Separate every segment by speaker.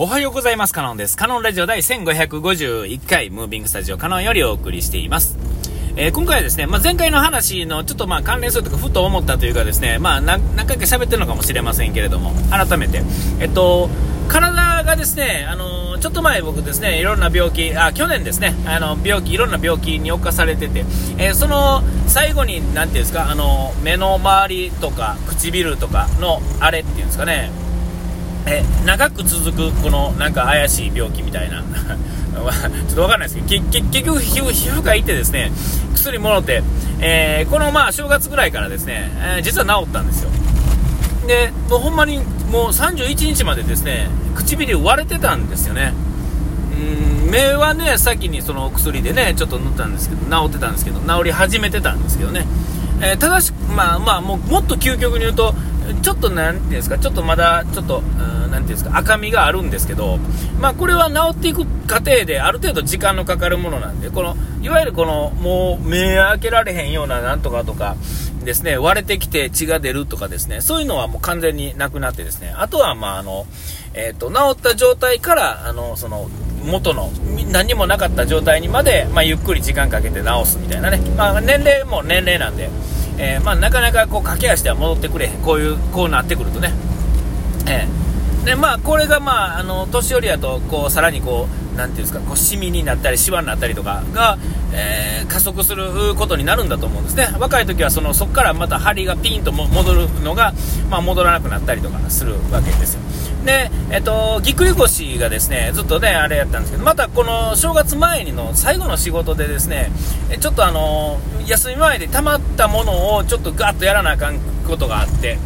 Speaker 1: おはようございます。カノンです。カノンラジオ第1551回、ムービングスタジオカノンよりお送りしています。えー、今回はですね、まあ、前回の話のちょっとまあ関連するとか、ふと思ったというかですね、まあ、何回か喋ってるのかもしれませんけれども、改めて、えっと、体がですね、あのちょっと前僕ですね、いろんな病気、あ、去年ですね、あの、病気、いろんな病気に侵されてて、えー、その最後に、なんていうんですか、あの、目の周りとか、唇とかのあれっていうんですかね、え長く続くこのなんか怪しい病気みたいな。ちょっとわかんないですけど結局皮膚科行ってですね薬もろて、えー、このまあ正月ぐらいからですね、えー、実は治ったんですよ。でもうほんまにもう31日までですね唇割れてたんですよね。うん目はね先にその薬でねちょっと塗ったんですけど治ってたんですけど治り始めてたんですけどね、えー、ただしまあまあもうもっと究極に言うとちょっとなんていうんですか、ちょっとまだ、ちょっと、なんていうんですか、赤みがあるんですけど、まあ、これは治っていく過程で、ある程度時間のかかるものなんで、この、いわゆるこの、もう、目開けられへんようななんとかとか、ですね、割れてきて血が出るとかですね、そういうのはもう完全になくなってですね、あとは、まあ、あの、えっ、ー、と、治った状態から、あの、その、元の何もなかった状態にまで、まあ、ゆっくり時間かけて治すみたいなね、まあ、年齢も年齢なんで、えー、まあ、なかなかこう駆け足では戻ってくれへん、こういう、こうなってくるとね。えー、で、まあ、これがまあ、あの、年寄りやと、こう、さらにこう、なていうんですか、こう、シミになったり、シワになったりとかが、えー、加速することになるんだと思うんですね。若い時は、その、そこからまた針がピンと戻るのが、まあ、戻らなくなったりとかするわけですよ。で、えっと、ぎっくり腰がですね、ずっとね、あれやったんですけど、またこの正月前にの最後の仕事でですね、ちょっとあの、休み前で溜まったものをちょっとガッとやらなあかんことがあって、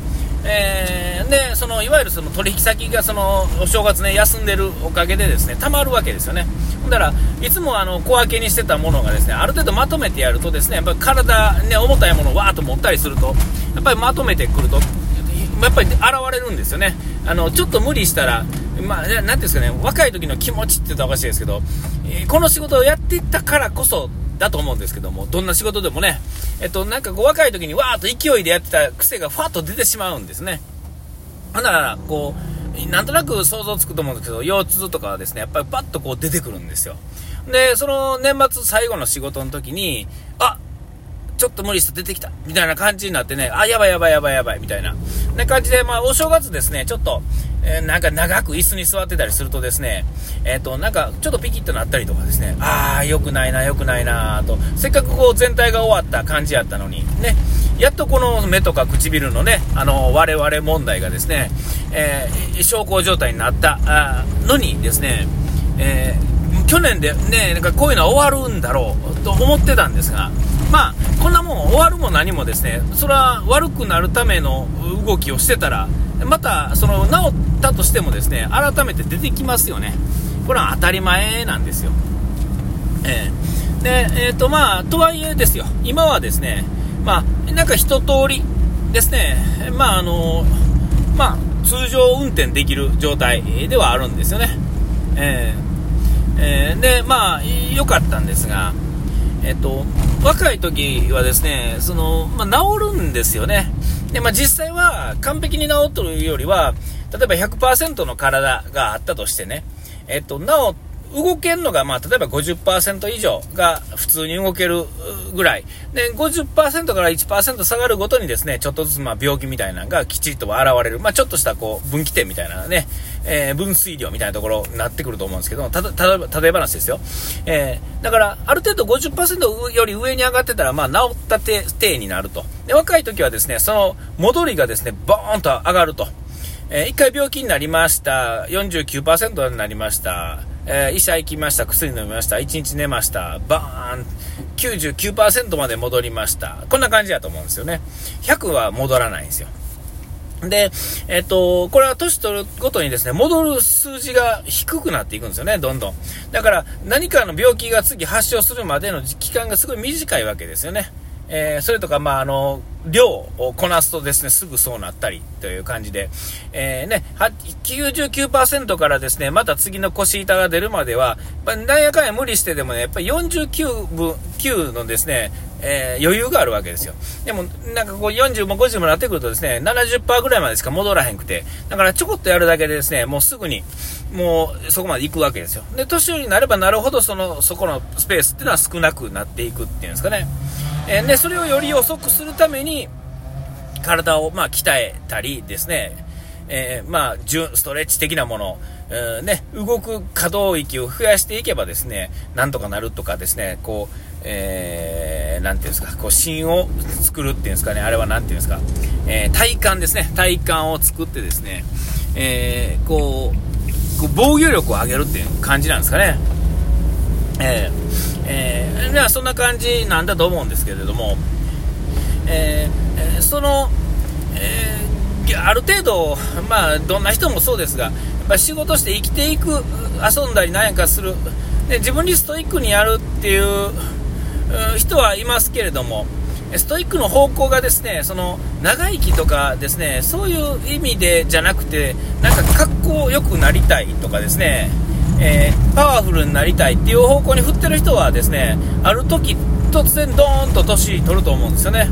Speaker 1: えー、で、その、いわゆるその取引先がその、お正月ね、休んでるおかげでですね、溜まるわけですよね。だから、いつもあの、小分けにしてたものがですね、ある程度まとめてやるとですね、やっぱり体、ね、重たいものをわーっと持ったりすると、やっぱりまとめてくると、やっぱり現れるんですよね。あの、ちょっと無理したら、まあ、なんていうんですかね、若い時の気持ちって言ったらおかしいですけど、この仕事をやっていったからこそだと思うんですけども、どんな仕事でもね、えっと、なんかこう若い時にわーっと勢いでやってた癖がファッと出てしまうんですね。ほんなら、こう、なんとなく想像つくと思うんですけど、腰痛とかはですね、やっぱりパッとこう出てくるんですよ。で、その年末最後の仕事の時に、あちょっと無理して出てきたみたいな感じになってね、あ、やばいやばいやばいやばいみたいな。な感じで、まあ、お正月ですね、ちょっと、えー、なんか長く椅子に座ってたりするとですね、えっ、ー、と、なんかちょっとピキッとなったりとかですね、ああ、良くないな、良くないなと、せっかくこう全体が終わった感じやったのに、ね、やっとこの目とか唇のね、あの、我々問題がですね、えー、小康状態になったあのにですね、えー、去年でね、なんかこういうのは終わるんだろうと思ってたんですが、まあ、こんなもん終わるも何もですね、それは悪くなるための動きをしてたら、また、その、治ったとしてもですね、改めて出てきますよね。これは当たり前なんですよ。えー、で、えっ、ー、と、まあ、とはいえですよ、今はですね、まあ、なんか一通りですね、まあ、あの、まあ、通常運転できる状態ではあるんですよね。えー、えー、で、まあ、良かったんですが、えっと、若い時はですね、その、まあ、治るんですよね。で、まあ、実際は完璧に治っとるよりは、例えば100%の体があったとしてね、えっと、治っ動けるのが、まあ、例えば50%以上が普通に動けるぐらい。で、50%から1%下がるごとにですね、ちょっとずつ、まあ、病気みたいなのがきちっと現れる。まあ、ちょっとした、こう、分岐点みたいなね、えー、分水量みたいなところになってくると思うんですけど、た、た、例え話ですよ。えー、だから、ある程度50%より上に上がってたら、まあ、治った体になると。で、若い時はですね、その戻りがですね、ボーンと上がると。えー、1回病気になりました。49%になりました。えー、医者行きました。薬飲みました。1日寝ました。バーン。99%まで戻りました。こんな感じだと思うんですよね。100は戻らないんですよ。で、えっと、これは年取るごとにですね、戻る数字が低くなっていくんですよね、どんどん。だから、何かの病気が次発症するまでの期間がすごい短いわけですよね。えー、それとか、まあ、あの、量をこなすとですね、すぐそうなったりという感じで、えー、ね、99%からですね、また次の腰板が出るまでは、まあ、なんやかんや無理してでもね、やっぱり49分、9のですね、えー、余裕があるわけですよ。でも、なんかこう40も50もなってくるとですね、70%ぐらいまでしか戻らへんくて、だからちょこっとやるだけでですね、もうすぐに、もうそこまで行くわけですよ。で、年寄りになればなるほど、その、そこのスペースっていうのは少なくなっていくっていうんですかね。え、で、それをより遅くするために、体を、まあ、鍛えたりですね、えー、まあ、ストレッチ的なもの、え、ね、動く可動域を増やしていけばですね、なんとかなるとかですね、こう、えー、ていうんですか、こう、芯を作るっていうんですかね、あれはなんていうんですか、えー、体幹ですね、体幹を作ってですね、え、こう、こう防御力を上げるっていう感じなんですかね。えー、えー、そんな感じなんだと思うんですけれども、えー、その、えー、ある程度、まあ、どんな人もそうですが、やっぱ仕事して生きていく、遊んだり何やかする、で自分にストイックにやるっていう人はいますけれども、ストイックの方向がですね、その長生きとかですね、そういう意味でじゃなくて、なんか格好良くなりたいとかですね、えー、パワフルになりたいっていう方向に振ってる人はですね、ある時突然ドーンと年取ると思うんですよね。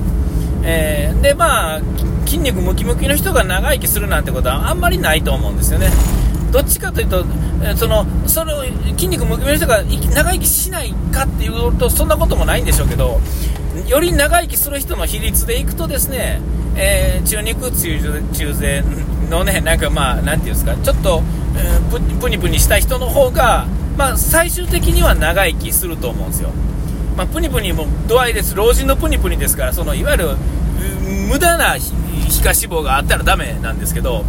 Speaker 1: えー、で、まあ、筋肉ムキムキの人が長生きするなんてことはあんまりないと思うんですよね。どっちかというと、その、それを筋肉ムキムキの人が長生きしないかっていうと、そんなこともないんでしょうけど、より長生きする人の比率でいくとですね、えー、中肉中中背のね、なんかまあ、なんていうんですか、ちょっと、えー、プニプニした人の方が、まあ、最終的には長生きすると思うんですよ。まあ、プニプニも度合いです、老人のプニプニですから、そのいわゆる無駄な皮下脂肪があったらダメなんですけど、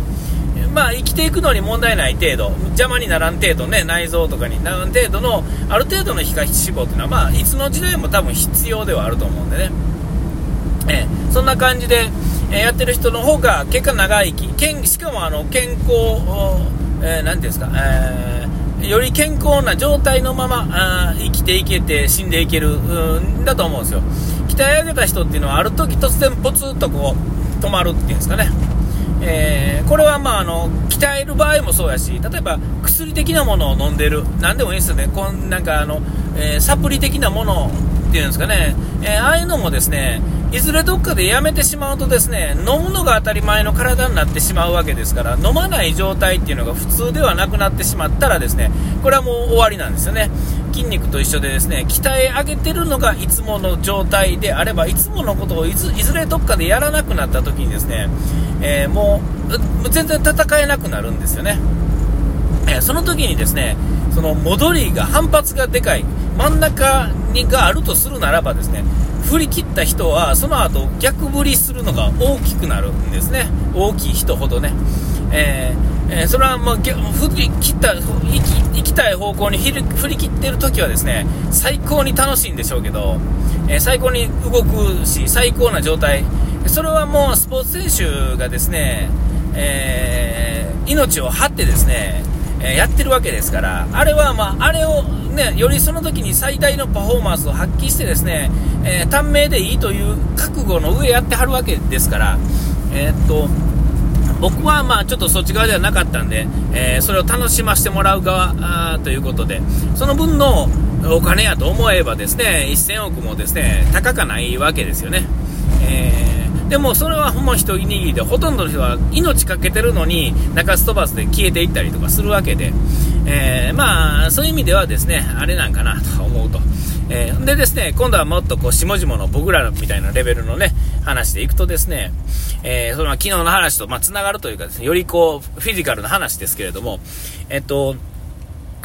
Speaker 1: まあ、生きていくのに問題ない程度、邪魔にならん程度ね、内臓とかにならん程度の、ある程度の皮下脂肪っていうのは、まあ、いつの時代も多分必要ではあると思うんでね。えー、そんな感じで、えー、やってる人の方が結果長生き、けんしかもあの健康、えー、ていうんですか、えー、より健康な状態のままあ生きていけて死んでいけるんだと思うんですよ。鍛え上げた人っていうのはある時突然ポツンとこう止まるっていうんですかね。えー、これはまああの鍛える場合もそうやし例えば薬的なものを飲んでる何でもいいですよねこんなんかあの、えー、サプリ的なものっていうんですかね、えー、ああいうのもですねいずれどっかでやめてしまうとですね飲むのが当たり前の体になってしまうわけですから飲まない状態っていうのが普通ではなくなってしまったらですねこれはもう終わりなんですよね。筋肉と一緒でですね鍛え上げてるのがいつもの状態であればいつものことをいずれどっかでやらなくなった時にですね、えー、もう全然戦えなくなるんですよね、えー、その時にですねその戻りが反発がでかい真ん中にがあるとするならばですね振り切った人はその後逆振りするのが大きくなるんですね。大きい人ほどね、えーえー、それはもう振り切った行き行きたい方向に振り切ってる時はですね最高に楽しいんでしょうけど、えー、最高に動くし最高な状態。それはもうスポーツ選手がですね、えー命を張ってですねえやってるわけですから、あれは、まあ、あれをね、よりその時に最大のパフォーマンスを発揮してですね、えー、短命でいいという覚悟の上やってはるわけですから、えー、っと、僕はまあちょっとそっち側ではなかったんで、えー、それを楽しませてもらう側ということで、その分のお金やと思えばですね、1000億もですね、高かないわけですよね。えーでもそれはほんま一握りで、ほとんどの人は命かけてるのに、中洲飛ばすで消えていったりとかするわけで、えー、まあ、そういう意味ではですね、あれなんかなと思うと。えー、でですね、今度はもっとこう、下々の僕らみたいなレベルのね、話でいくとですね、えー、その昨日の話と、まあ、繋がるというかですね、よりこう、フィジカルな話ですけれども、えっと、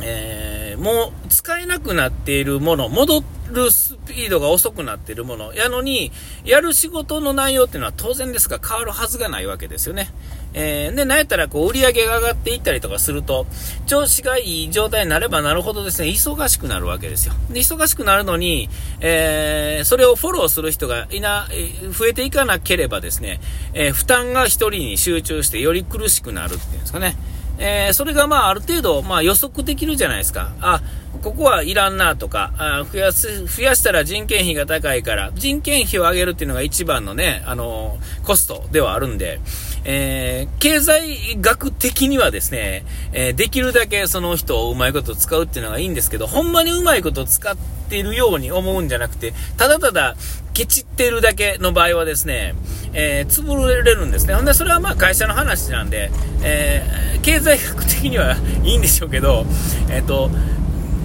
Speaker 1: えー、もう使えなくなっているもの、戻るスピードが遅くなっているもの、やのに、やる仕事の内容っていうのは当然ですが変わるはずがないわけですよね。えー、で、なんやったらこう売り上げが上がっていったりとかすると、調子がいい状態になればなるほどですね、忙しくなるわけですよ。で、忙しくなるのに、えー、それをフォローする人がいな、増えていかなければですね、えー、負担が1人に集中してより苦しくなるっていうんですかね。えー、それがまあある程度、まあ、予測できるじゃないですか。あ、ここはいらんなとか、あ増やす、増やしたら人件費が高いから、人件費を上げるっていうのが一番のね、あのー、コストではあるんで、えー、経済学的にはですね、え、できるだけその人をうまいこと使うっていうのがいいんですけど、ほんまにうまいこと使っているように思うんじゃなくて、ただただケチってるだけの場合はですね、えー、潰れるんですね。ほんで、それはまあ会社の話なんで、えー、経済学的にはいいんでしょうけど、えっ、ー、と、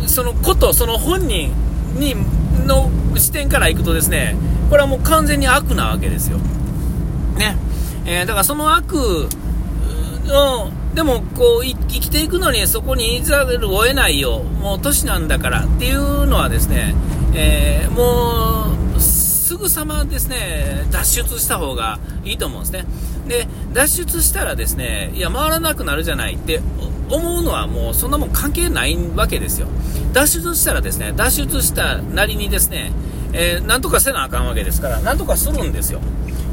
Speaker 1: そのこと、その本人に、の視点からいくとですね、これはもう完全に悪なわけですよ。ね。え、だからその悪の、でもこう生きていくのにそこにいざるを得ないよ、もう年なんだからっていうのはですね、えー、もうすぐさまですね脱出した方がいいと思うんですね。で脱出したらですねいや回らなくなるじゃないって思うのはもうそんなもん関係ないわけですよ。脱出したらですね脱出したなりにですね、えー、なんとかせなあかんわけですからなんとかするんですよ。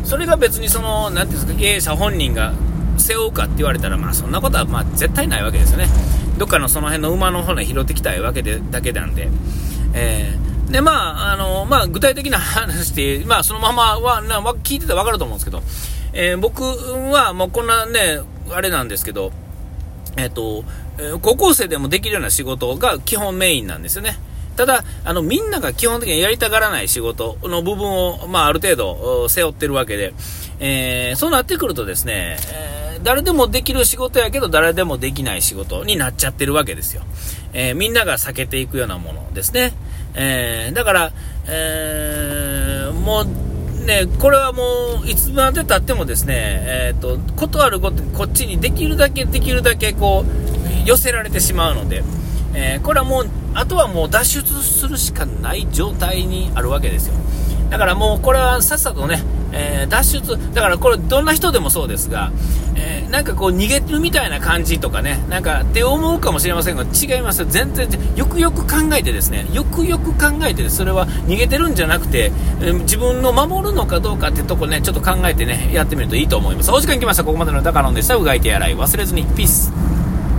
Speaker 1: それが別にその、なていうんですか、経営者本人が背負うかって言われたら、まあそんなことはまあ絶対ないわけですよね。どっかのその辺の馬の骨拾ってきたいわけで、だけなんで。えー、で、まあ、あの、まあ具体的な話で、まあそのままは、な聞いてたらわかると思うんですけど、えー、僕はもうこんなね、あれなんですけど、えっ、ー、と、高校生でもできるような仕事が基本メインなんですよね。ただ、あの、みんなが基本的にやりたがらない仕事の部分を、まあ、ある程度背負ってるわけで、えー、そうなってくるとですね、誰でもできる仕事やけど、誰でもできない仕事になっちゃってるわけですよ。えー、みんなが避けていくようなものですね。えー、だから、えー、もう、ね、これはもう、いつまでたってもですね、えっ、と、ことあるごとこっちにできるだけ、できるだけ、こう、寄せられてしまうので、え、これはもう、あとはもう脱出するしかない状態にあるわけですよ。だからもうこれはさっさとね、えー、脱出、だからこれどんな人でもそうですが、えー、なんかこう逃げるみたいな感じとかね、なんかって思うかもしれませんが、違います。全然、よくよく考えてですね、よくよく考えて、それは逃げてるんじゃなくて、自分の守るのかどうかってとこね、ちょっと考えてね、やってみるといいと思います。お時間来ました。ここまでの高野でした。うがいてやらい忘れずに。ピース。